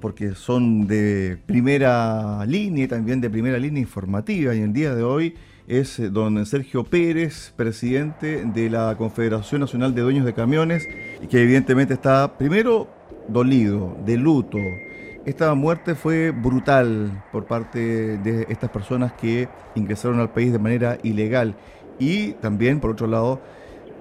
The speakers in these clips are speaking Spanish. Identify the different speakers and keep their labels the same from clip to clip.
Speaker 1: porque son de primera línea y también de primera línea informativa. Y el día de hoy es eh, don Sergio Pérez, presidente de la Confederación Nacional de Dueños de Camiones, y que evidentemente está primero dolido, de luto. Esta muerte fue brutal por parte de estas personas que ingresaron al país de manera ilegal y también, por otro lado,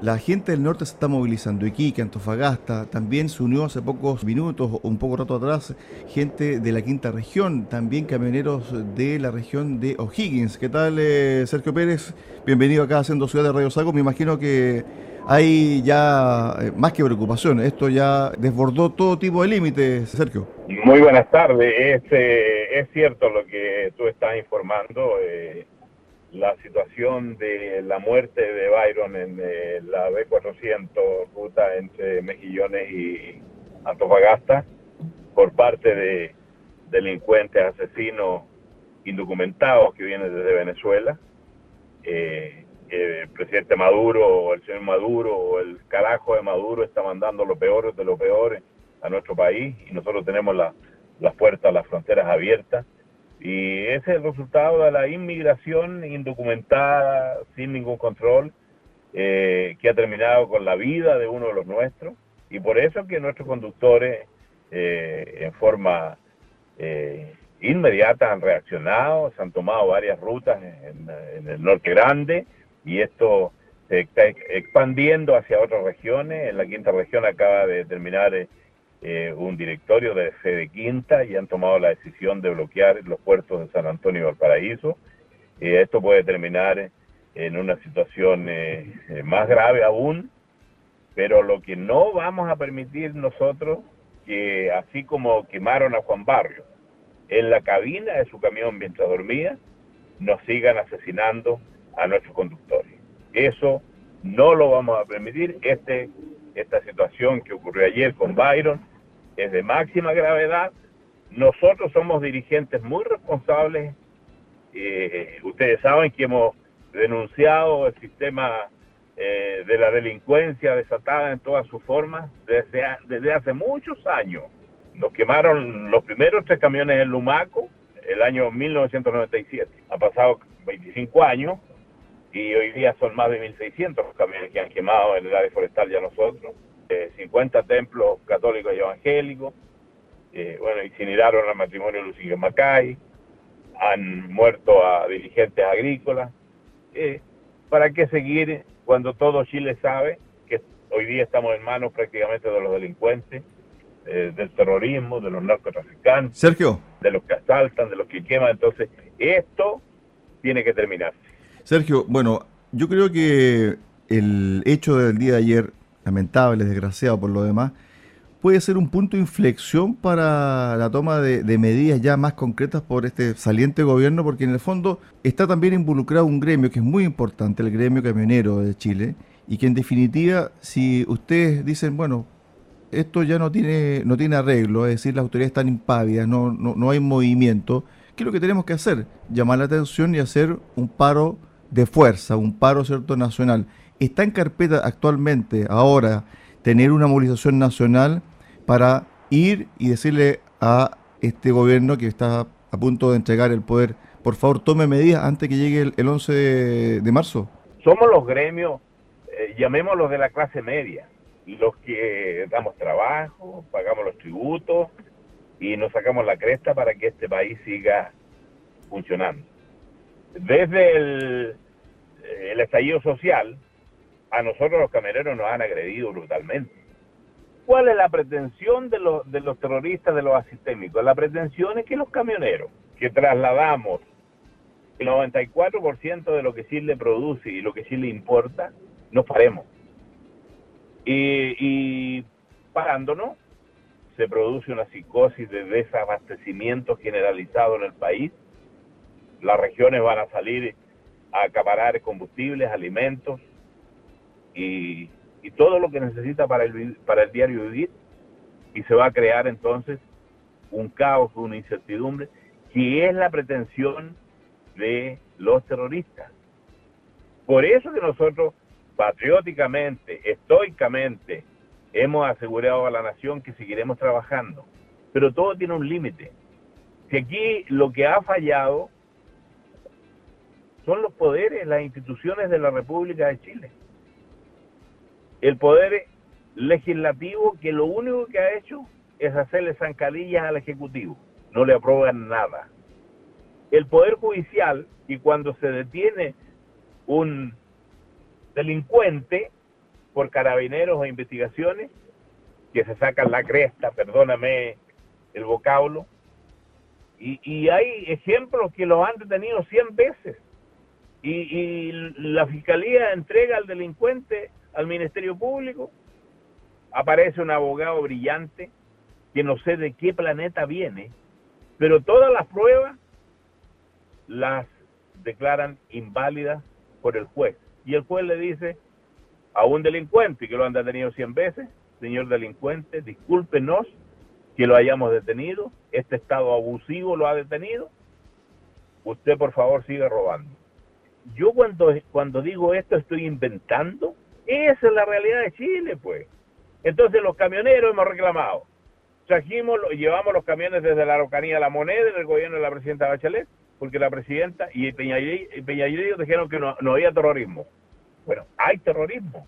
Speaker 1: la gente del norte se está movilizando. Iquique, Antofagasta, también se unió hace pocos minutos, un poco rato atrás, gente de la quinta región, también camioneros de la región de O'Higgins. ¿Qué tal, eh, Sergio Pérez? Bienvenido acá haciendo Ciudad de Radio Sago. Me imagino que hay ya eh, más que preocupación. Esto ya desbordó todo tipo de límites, Sergio.
Speaker 2: Muy buenas tardes. Es, eh, es cierto lo que tú estás informando la situación de la muerte de Byron en eh, la B400, ruta entre Mejillones y Antofagasta, por parte de delincuentes, asesinos indocumentados que vienen desde Venezuela. Eh, el presidente Maduro, o el señor Maduro, o el carajo de Maduro está mandando lo peor de lo peor a nuestro país y nosotros tenemos las puertas, las fronteras abiertas y ese es el resultado de la inmigración indocumentada, sin ningún control, eh, que ha terminado con la vida de uno de los nuestros. Y por eso que nuestros conductores, eh, en forma eh, inmediata, han reaccionado, se han tomado varias rutas en, en, el norte grande y esto se está expandiendo hacia otras regiones. En la quinta región acaba de terminar eh, un directorio de Fede Quinta y han tomado la decisión de bloquear los puertos de San Antonio y Valparaíso. Eh, esto puede terminar en una situación eh, más grave aún, pero lo que no vamos a permitir nosotros, que así como quemaron a Juan Barrio en la cabina de su camión mientras dormía, nos sigan asesinando a nuestros conductores. Eso no lo vamos a permitir. Este, esta situación que ocurrió ayer con Byron es de máxima gravedad. Nosotros somos dirigentes muy responsables. Eh, ustedes saben que hemos denunciado el sistema eh, de la delincuencia desatada en todas sus formas desde, desde hace muchos años. Nos quemaron los primeros tres camiones en Lumaco el año 1997. Ha pasado 25 años y hoy día son más de 1.600 camiones que han quemado en el área forestal ya nosotros. 50 templos católicos y evangélicos. Eh, bueno, incineraron al matrimonio Luciano Macay, han muerto a dirigentes agrícolas. Eh, ¿Para qué seguir cuando todo Chile sabe que hoy día estamos en manos prácticamente de los delincuentes, eh, del terrorismo, de los narcotraficantes,
Speaker 1: Sergio.
Speaker 2: de los que asaltan, de los que queman? Entonces, esto tiene que terminarse.
Speaker 1: Sergio, bueno, yo creo que el hecho del día de ayer lamentable, desgraciado por lo demás, puede ser un punto de inflexión para la toma de, medidas ya más concretas por este saliente gobierno, porque en el fondo está también involucrado un gremio que es muy importante, el gremio camionero de Chile, y que en definitiva, si ustedes dicen, bueno, esto ya no tiene, no tiene arreglo, es decir, las autoridades están impávidas, no, no, no hay movimiento, ¿qué es lo que tenemos que hacer? Llamar la atención y hacer un paro de fuerza, un paro cierto nacional está en carpeta actualmente, ahora, tener una movilización nacional para ir y decirle a este gobierno que está a punto de entregar el poder, por favor tome medidas antes que llegue el, 11 de, marzo?
Speaker 2: Somos los gremios, eh, llamémoslos de la clase media, los que damos trabajo, pagamos los tributos y nos sacamos la cresta para que este país siga funcionando. Desde el, el estallido social, a nosotros los camioneros nos han agredido brutalmente. ¿Cuál es la pretensión de los, de los terroristas, de los asistémicos? La pretensión es que los camioneros, que trasladamos el 94% de lo que Chile produce y lo que Chile importa, nos paremos. Y, y parándonos, se produce una psicosis de desabastecimiento generalizado en el país. Las regiones van a salir a acaparar combustibles, alimentos, y, todo lo que necesita para el, para el diario vivir y se va a crear entonces un caos, una incertidumbre, que es la pretensión de los terroristas. Por eso que nosotros patrióticamente, estoicamente, hemos asegurado a la nación que seguiremos trabajando, pero todo tiene un límite. Si aquí lo que ha fallado son los poderes, las instituciones de la República de Chile. El poder legislativo que lo único que ha hecho es hacerle zancadillas al Ejecutivo, no le aprueban nada. El Poder Judicial, y cuando se detiene un delincuente por carabineros o investigaciones, que se sacan la cresta, perdóname el vocablo, y, hay ejemplos que lo han detenido 100 veces, y, y la Fiscalía entrega al delincuente al Ministerio Público, aparece un abogado brillante, que no sé de qué planeta viene, pero todas las pruebas las declaran inválidas por el juez. Y el juez le dice a un delincuente que lo han detenido 100 veces, señor delincuente, discúlpenos que lo hayamos detenido, este estado abusivo lo ha detenido, usted por favor siga robando. Yo cuando, cuando digo esto estoy inventando, esa es la realidad de Chile, pues. Entonces los camioneros hemos reclamado, trajimos, llevamos los camiones desde la Araucanía a la moneda en el gobierno de la presidenta Bachelet, porque la presidenta y Peñalillo dijeron que no, no había terrorismo. Bueno, hay terrorismo.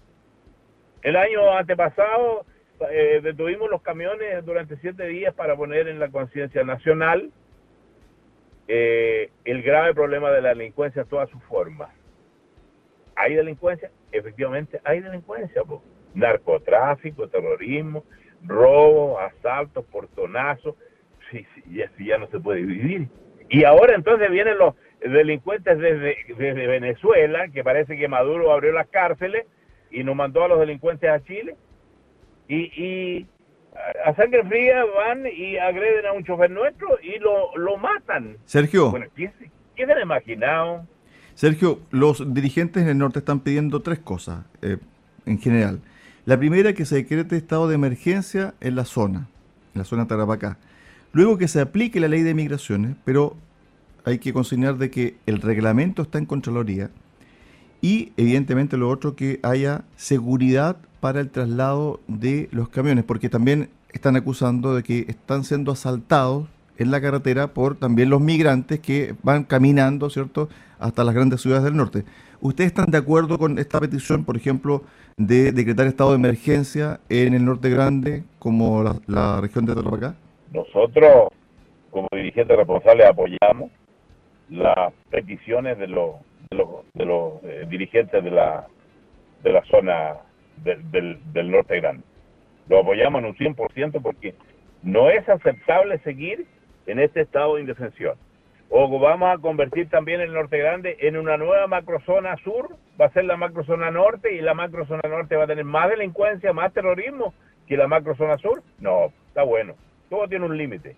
Speaker 2: El año antepasado eh, detuvimos los camiones durante siete días para poner en la conciencia nacional eh, el grave problema de la delincuencia en todas sus formas. ¿Hay delincuencia? Efectivamente, hay delincuencia. Narcotráfico, terrorismo, robo, asaltos, portonazos. Sí, sí, ya no se puede vivir. Y ahora entonces vienen los delincuentes desde, desde Venezuela, que parece que Maduro abrió las cárceles y nos mandó a los delincuentes a Chile. Y, y a sangre fría van y agreden a un chofer nuestro y lo, lo matan.
Speaker 1: Sergio.
Speaker 2: Bueno, ¿quién, se ha imaginado?
Speaker 1: Sergio, los dirigentes en el norte están pidiendo tres cosas eh, en general. La primera, que se decrete estado de emergencia en la zona, en la zona Tarapacá. Luego que se aplique la ley de migraciones, pero hay que consignar de que el reglamento está en Contraloría y evidentemente lo otro que haya seguridad para el traslado de los camiones, porque también están acusando de que están siendo asaltados en la carretera por también los migrantes que van caminando, ¿cierto?, hasta las grandes ciudades del norte. ¿Ustedes están de acuerdo con esta petición, por ejemplo, de decretar estado de emergencia en el norte grande, como la, región de Tarapacá?
Speaker 2: Nosotros, como dirigentes responsables, apoyamos las peticiones de los, de los, eh, dirigentes de la, de la zona del, del norte grande. Lo apoyamos en un 100% porque no es aceptable seguir en este estado de indefensión. O vamos a convertir también el Norte Grande en una nueva macrozona sur, va a ser la macrozona norte y la macrozona norte va a tener más delincuencia, más terrorismo que la macrozona sur. No, está bueno. Todo tiene un límite.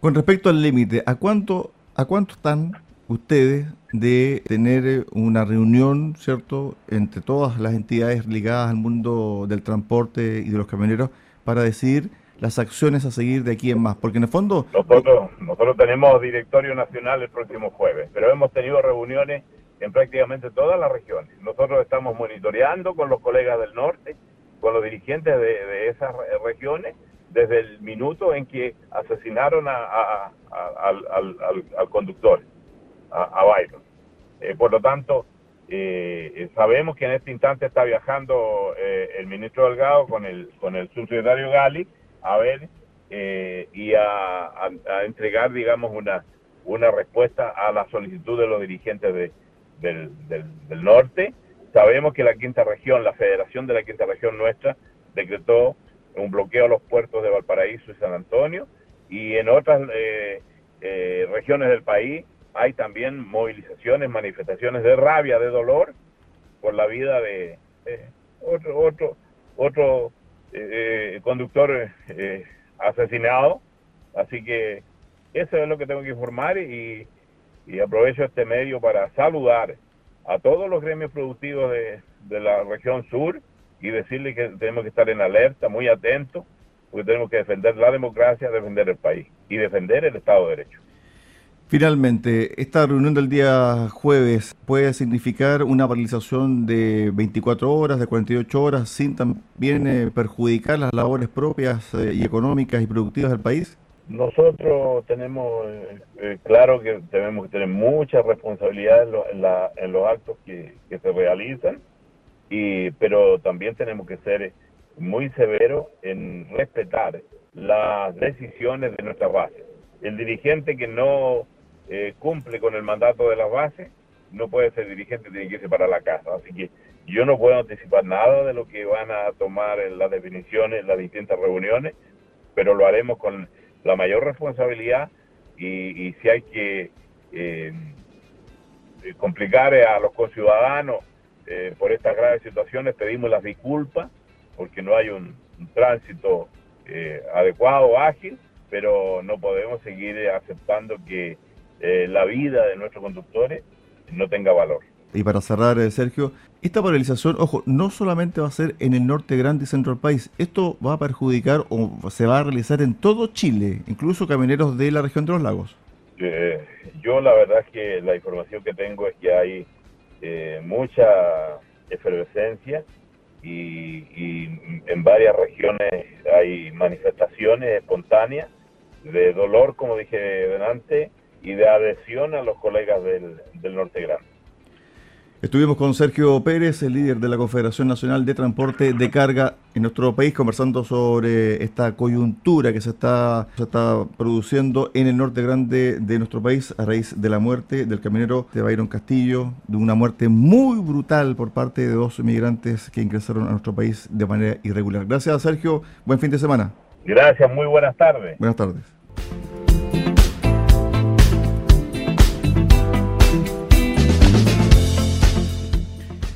Speaker 1: Con respecto al límite, ¿a cuánto, ¿a cuánto están ustedes de tener una reunión, ¿cierto?, entre todas las entidades ligadas al mundo del transporte y de los camioneros para decidir las acciones a seguir de aquí en más? Porque en el fondo...
Speaker 2: Nosotros, nosotros tenemos directorio nacional el próximo jueves, pero hemos tenido reuniones en prácticamente todas las regiones. Nosotros estamos monitoreando con los colegas del norte, con los dirigentes de, esas regiones, desde el minuto en que asesinaron a, al, conductor, a, Byron. Eh, por lo tanto, eh, sabemos que en este instante está viajando eh, el ministro Delgado con el, con el subsecretario Gali a ver eh, y a, entregar, digamos, una, una respuesta a la solicitud de los dirigentes de, del, del, norte. Sabemos que la quinta región, la federación de la quinta región nuestra, decretó un bloqueo a los puertos de Valparaíso y San Antonio y en otras eh, eh, regiones del país hay también movilizaciones, manifestaciones de rabia, de dolor por la vida de otro otro otro eh, conductor eh, asesinado. Así que eso es lo que tengo que informar y, aprovecho este medio para saludar a todos los gremios productivos de, la región sur y decirles que tenemos que estar en alerta, muy atentos, porque tenemos que defender la democracia, defender el país y defender el Estado de Derecho.
Speaker 1: Finalmente, esta reunión del día jueves puede significar una paralización de 24 horas, de 48 horas, sin también eh, perjudicar las labores propias eh, y económicas y productivas del país.
Speaker 2: Nosotros tenemos eh, claro que tenemos que tener mucha responsabilidad en, los actos que, se realizan, y, pero también tenemos que ser muy severos en respetar las decisiones de nuestra base. El dirigente que no eh, cumple con el mandato de la base, no puede ser dirigente, tiene que irse para la casa. Así que yo no puedo anticipar nada de lo que van a tomar las definiciones, en las distintas reuniones, pero lo haremos con la mayor responsabilidad y, si hay que eh, complicar a los conciudadanos eh, por estas graves situaciones, pedimos las disculpas porque no hay un, tránsito adecuado, ágil, pero no podemos seguir aceptando que eh, la vida de nuestros conductores no tenga valor.
Speaker 1: Y para cerrar, eh, Sergio, esta paralización, ojo, no solamente va a ser en el norte grande y centro del país, esto va a perjudicar o se va a realizar en todo Chile, incluso camineros de la región de los lagos.
Speaker 2: Eh, yo la verdad es que la información que tengo es que hay mucha efervescencia y, y, en varias regiones hay manifestaciones espontáneas de dolor, como dije delante, y de adhesión a los colegas del, del Norte Grande.
Speaker 1: Estuvimos con Sergio Pérez, el líder de la Confederación Nacional de Transporte de Carga en nuestro país, conversando sobre esta coyuntura que se está, se está produciendo en el norte grande de nuestro país a raíz de la muerte del camionero de Byron Castillo, de una muerte muy brutal por parte de dos inmigrantes que ingresaron a nuestro país de manera irregular. Gracias, Sergio. Buen fin de semana.
Speaker 2: Gracias, muy buenas tardes.
Speaker 1: Buenas tardes.